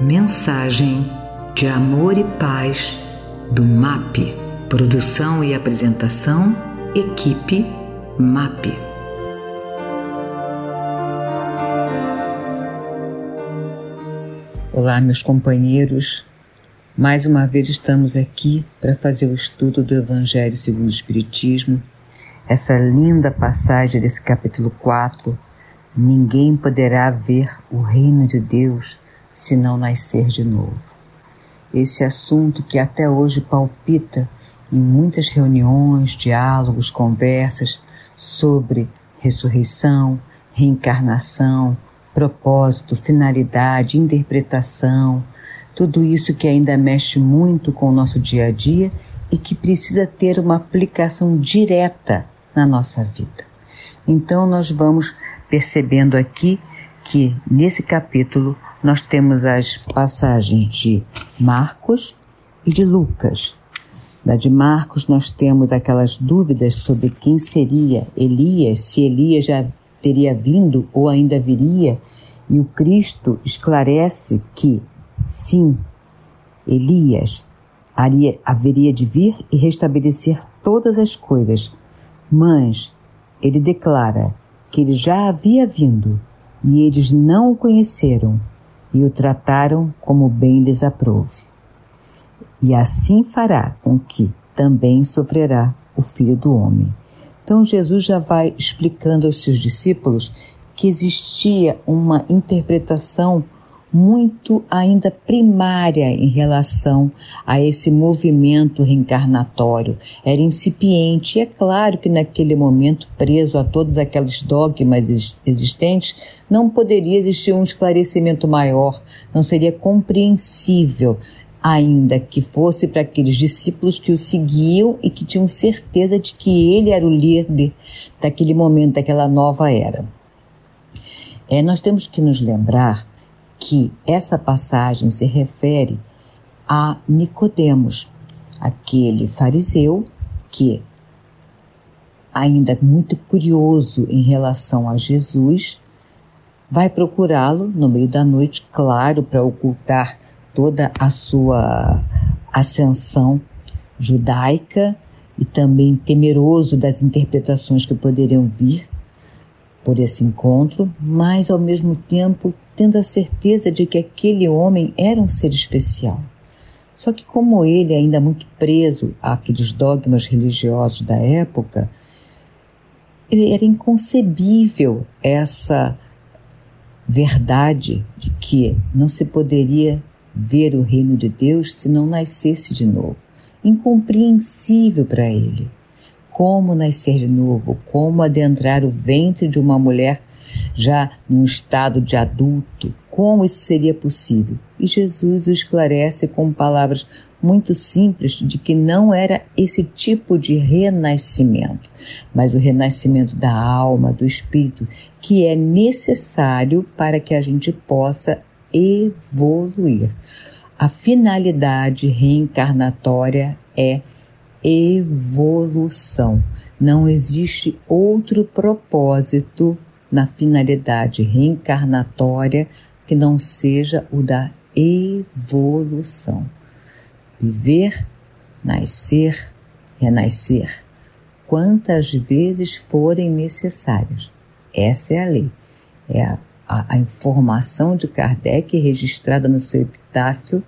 Mensagem de amor e paz do MAP. Produção e apresentação, equipe MAP. Olá, meus companheiros. Mais uma vez estamos aqui para fazer o estudo do Evangelho segundo o Espiritismo. Essa linda passagem desse capítulo 4. Ninguém poderá ver o reino de Deus se não nascer de novo. Esse assunto que até hoje palpita em muitas reuniões, diálogos, conversas sobre ressurreição, reencarnação, propósito, finalidade, interpretação, tudo isso que ainda mexe muito com o nosso dia a dia e que precisa ter uma aplicação direta na nossa vida. Então, nós vamos percebendo aqui que nesse capítulo nós temos as passagens de Marcos e de Lucas. Da de Marcos, nós temos aquelas dúvidas sobre quem seria Elias, se Elias já teria vindo ou ainda viria, e o Cristo esclarece que, sim, Elias haria, haveria de vir e restabelecer todas as coisas, mas ele declara que ele já havia vindo e eles não o conheceram e o trataram como bem lhes aprove. E assim fará com que também sofrerá o Filho do Homem. Então Jesus já vai explicando aos seus discípulos que existia uma interpretação muito ainda primária em relação a esse movimento reencarnatório. Era incipiente. E é claro que naquele momento, preso a todos aqueles dogmas existentes, não poderia existir um esclarecimento maior, não seria compreensível ainda que fosse para aqueles discípulos que o seguiam e que tinham certeza de que ele era o líder daquele momento, daquela nova era. É, nós temos que nos lembrar que essa passagem se refere a Nicodemos, aquele fariseu que ainda muito curioso em relação a Jesus, vai procurá-lo no meio da noite, claro, para ocultar toda a sua ascensão judaica e também temeroso das interpretações que poderiam vir por esse encontro, mas ao mesmo tempo tendo a certeza de que aquele homem era um ser especial. Só que, como ele, ainda muito preso àqueles dogmas religiosos da época, era inconcebível essa verdade de que não se poderia ver o reino de Deus se não nascesse de novo. Incompreensível para ele. Como nascer de novo? Como adentrar o ventre de uma mulher já num estado de adulto, como isso seria possível? E Jesus o esclarece com palavras muito simples de que não era esse tipo de renascimento, mas o renascimento da alma, do espírito, que é necessário para que a gente possa evoluir. A finalidade reencarnatória é evolução. Não existe outro propósito na finalidade reencarnatória que não seja o da evolução. Viver, nascer, renascer, quantas vezes forem necessárias. Essa é a lei. É a, a, a informação de Kardec registrada no seu epitáfio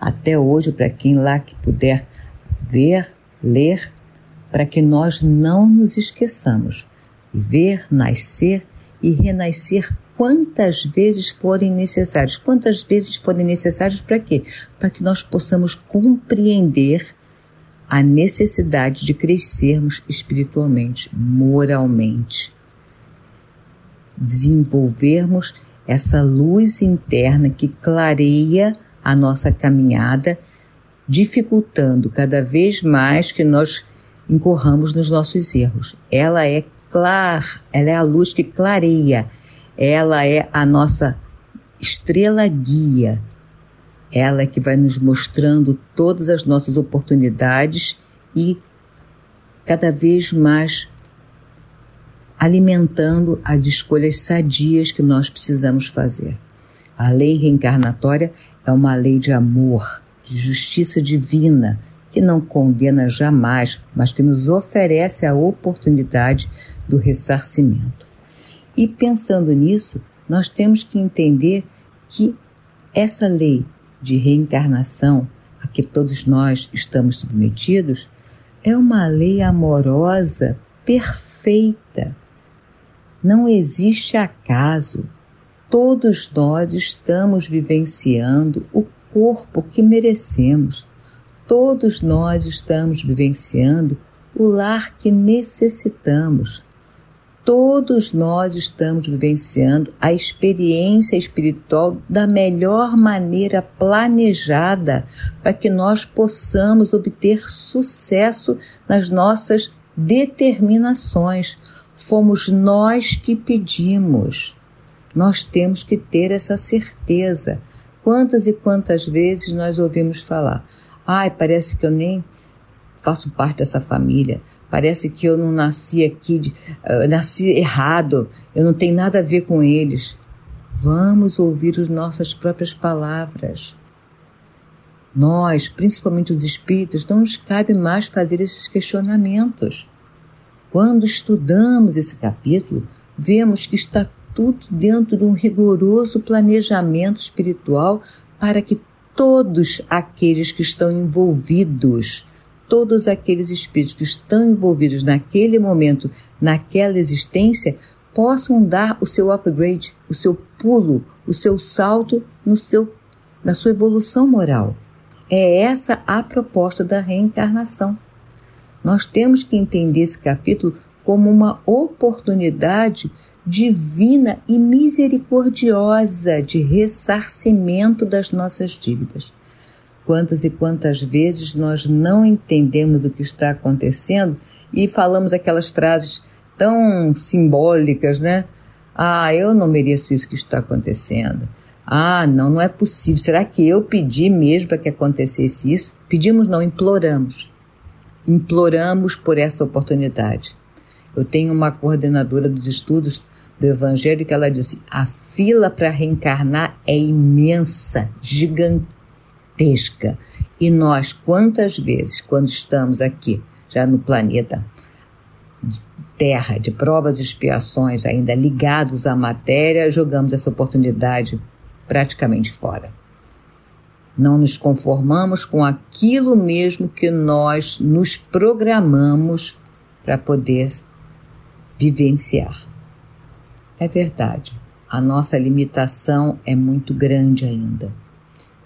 até hoje, para quem lá que puder ver, ler, para que nós não nos esqueçamos. Viver, nascer, e renascer quantas vezes forem necessários. Quantas vezes forem necessários para quê? Para que nós possamos compreender a necessidade de crescermos espiritualmente, moralmente. Desenvolvermos essa luz interna que clareia a nossa caminhada, dificultando cada vez mais que nós incorramos nos nossos erros. Ela é clar, ela é a luz que clareia, ela é a nossa estrela guia, ela é que vai nos mostrando todas as nossas oportunidades e cada vez mais alimentando as escolhas sadias que nós precisamos fazer. A lei reencarnatória é uma lei de amor, de justiça divina, que não condena jamais, mas que nos oferece a oportunidade do ressarcimento. E pensando nisso, nós temos que entender que essa lei de reencarnação a que todos nós estamos submetidos é uma lei amorosa perfeita. Não existe acaso. Todos nós estamos vivenciando o corpo que merecemos. Todos nós estamos vivenciando o lar que necessitamos. Todos nós estamos vivenciando a experiência espiritual da melhor maneira planejada para que nós possamos obter sucesso nas nossas determinações. Fomos nós que pedimos. Nós temos que ter essa certeza. Quantas e quantas vezes nós ouvimos falar: ai, parece que eu nem faço parte dessa família, parece que eu não nasci aqui, de, uh, nasci errado, eu não tenho nada a ver com eles. Vamos ouvir as nossas próprias palavras. Nós, principalmente os espíritas, não nos cabe mais fazer esses questionamentos. Quando estudamos esse capítulo, vemos que está tudo dentro de um rigoroso planejamento espiritual para que todos aqueles que estão envolvidos, todos aqueles espíritos que estão envolvidos naquele momento, naquela existência, possam dar o seu upgrade, o seu pulo, o seu salto no seu, na sua evolução moral. É essa a proposta da reencarnação. Nós temos que entender esse capítulo como uma oportunidade divina e misericordiosa de ressarcimento das nossas dívidas. Quantas e quantas vezes nós não entendemos o que está acontecendo e falamos aquelas frases tão simbólicas, né? Ah, eu não mereço isso que está acontecendo. Ah, não, não é possível. Será que eu pedi mesmo para que acontecesse isso? Pedimos, não, imploramos. Imploramos por essa oportunidade. Eu tenho uma coordenadora dos estudos do Evangelho que ela disse: a fila para reencarnar é imensa, gigantesca. E nós, quantas vezes, quando estamos aqui, já no planeta Terra, de provas e expiações, ainda ligados à matéria, jogamos essa oportunidade praticamente fora. Não nos conformamos com aquilo mesmo que nós nos programamos para poder vivenciar. É verdade, a nossa limitação é muito grande ainda.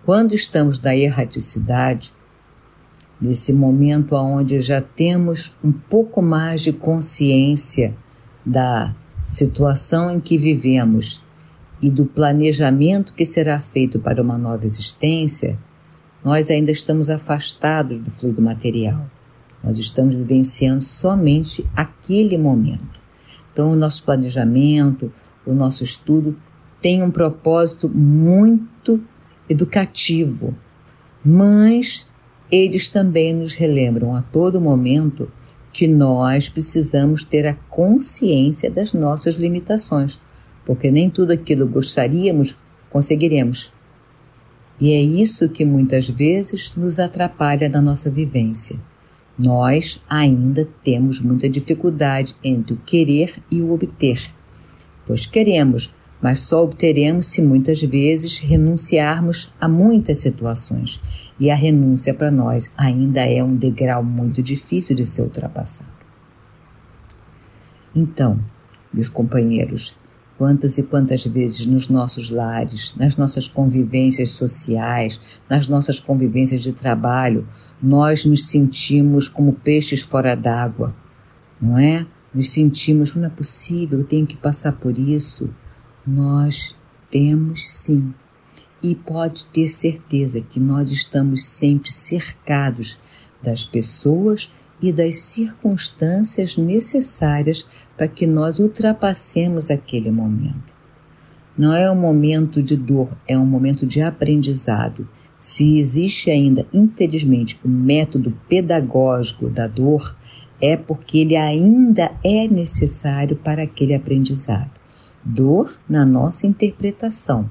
Quando estamos na erraticidade, nesse momento onde já temos um pouco mais de consciência da situação em que vivemos e do planejamento que será feito para uma nova existência, nós ainda estamos afastados do fluido material. Nós estamos vivenciando somente aquele momento. Então, o nosso planejamento, o nosso estudo tem um propósito muito educativo, mas eles também nos relembram a todo momento que nós precisamos ter a consciência das nossas limitações porque nem tudo aquilo gostaríamos conseguiremos. E é isso que muitas vezes nos atrapalha na nossa vivência. Nós ainda temos muita dificuldade entre o querer e o obter, pois queremos, mas só obteremos se muitas vezes renunciarmos a muitas situações. E a renúncia para nós ainda é um degrau muito difícil de ser ultrapassado. Então, meus companheiros, Quantas e quantas vezes nos nossos lares, nas nossas convivências sociais, nas nossas convivências de trabalho, nós nos sentimos como peixes fora d'água, não é? Nos sentimos, não é possível, eu tenho que passar por isso. Nós temos sim. E pode ter certeza que nós estamos sempre cercados das pessoas e das circunstâncias necessárias para que nós ultrapassemos aquele momento. Não é um momento de dor, é um momento de aprendizado. Se existe ainda, infelizmente, o método pedagógico da dor, é porque ele ainda é necessário para aquele aprendizado. Dor na nossa interpretação.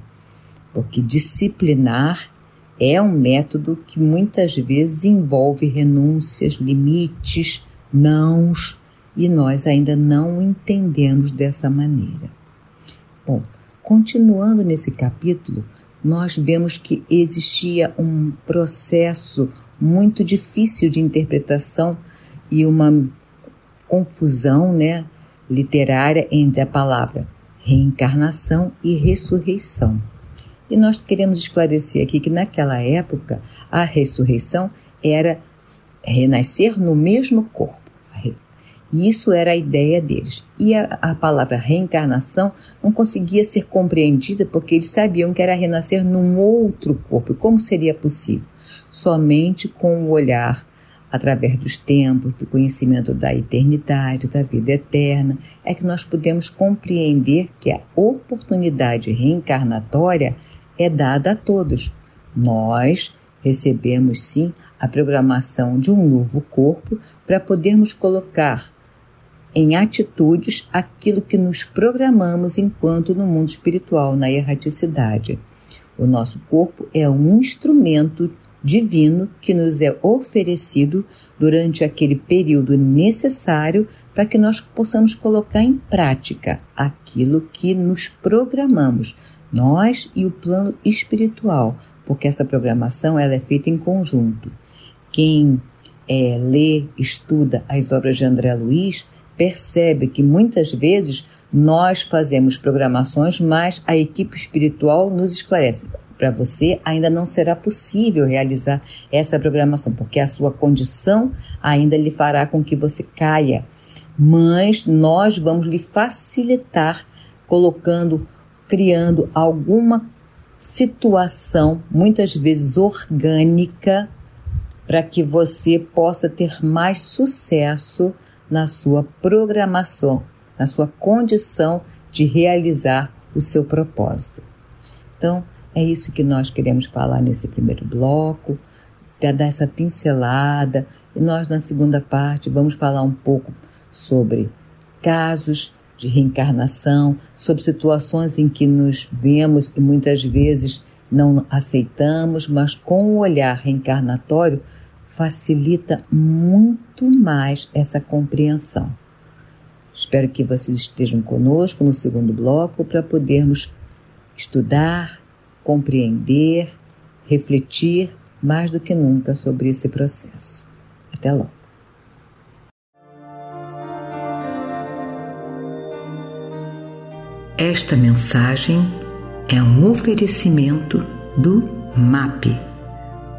porque disciplinar é um método que muitas vezes envolve renúncias, limites, nãos, e nós ainda não entendemos dessa maneira. Bom, continuando nesse capítulo, nós vemos que existia um processo muito difícil de interpretação e uma confusão né, literária entre a palavra reencarnação e ressurreição. E nós queremos esclarecer aqui que naquela época a ressurreição era renascer no mesmo corpo. E isso era a ideia deles. E a, a, palavra reencarnação não conseguia ser compreendida porque eles sabiam que era renascer num outro corpo. Como seria possível? Somente com o olhar através dos tempos, do conhecimento da eternidade, da vida eterna, é que nós podemos compreender que a oportunidade reencarnatória é dada a todos. Nós recebemos sim a programação de um novo corpo para podermos colocar em atitudes aquilo que nos programamos enquanto no mundo espiritual, na erraticidade. O nosso corpo é um instrumento divino que nos é oferecido durante aquele período necessário para que nós possamos colocar em prática aquilo que nos programamos, nós e o plano espiritual, porque essa programação ela é feita em conjunto. Quem é, lê, estuda as obras de André Luiz, percebe que muitas vezes nós fazemos programações, mas a equipe espiritual nos esclarece. Para você ainda não será possível realizar essa programação, porque a sua condição ainda lhe fará com que você caia. Mas nós vamos lhe facilitar colocando, criando alguma situação, muitas vezes orgânica, para que você possa ter mais sucesso na sua programação, na sua condição de realizar o seu propósito. Então, é isso que nós queremos falar nesse primeiro bloco, dar essa pincelada, e nós na segunda parte vamos falar um pouco sobre casos de reencarnação, sobre situações em que nos vemos e muitas vezes não aceitamos, mas com o olhar reencarnatório facilita muito mais essa compreensão. Espero que vocês estejam conosco no segundo bloco para podermos estudar, compreender, refletir mais do que nunca sobre esse processo. Até logo. Esta mensagem é um oferecimento do MAP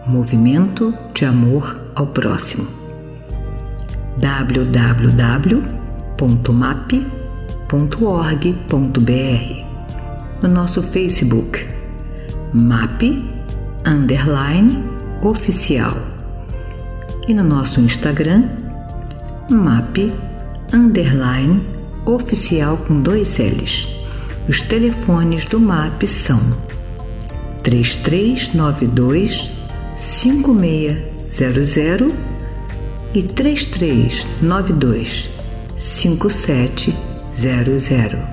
Movimento de Amor ao Próximo. www.map.org.br No nosso Facebook, MAP Underline Oficial. E no nosso Instagram, MAP Underline Oficial com dois L's. Os telefones do MAP são 3392 5600 e 3392 5700.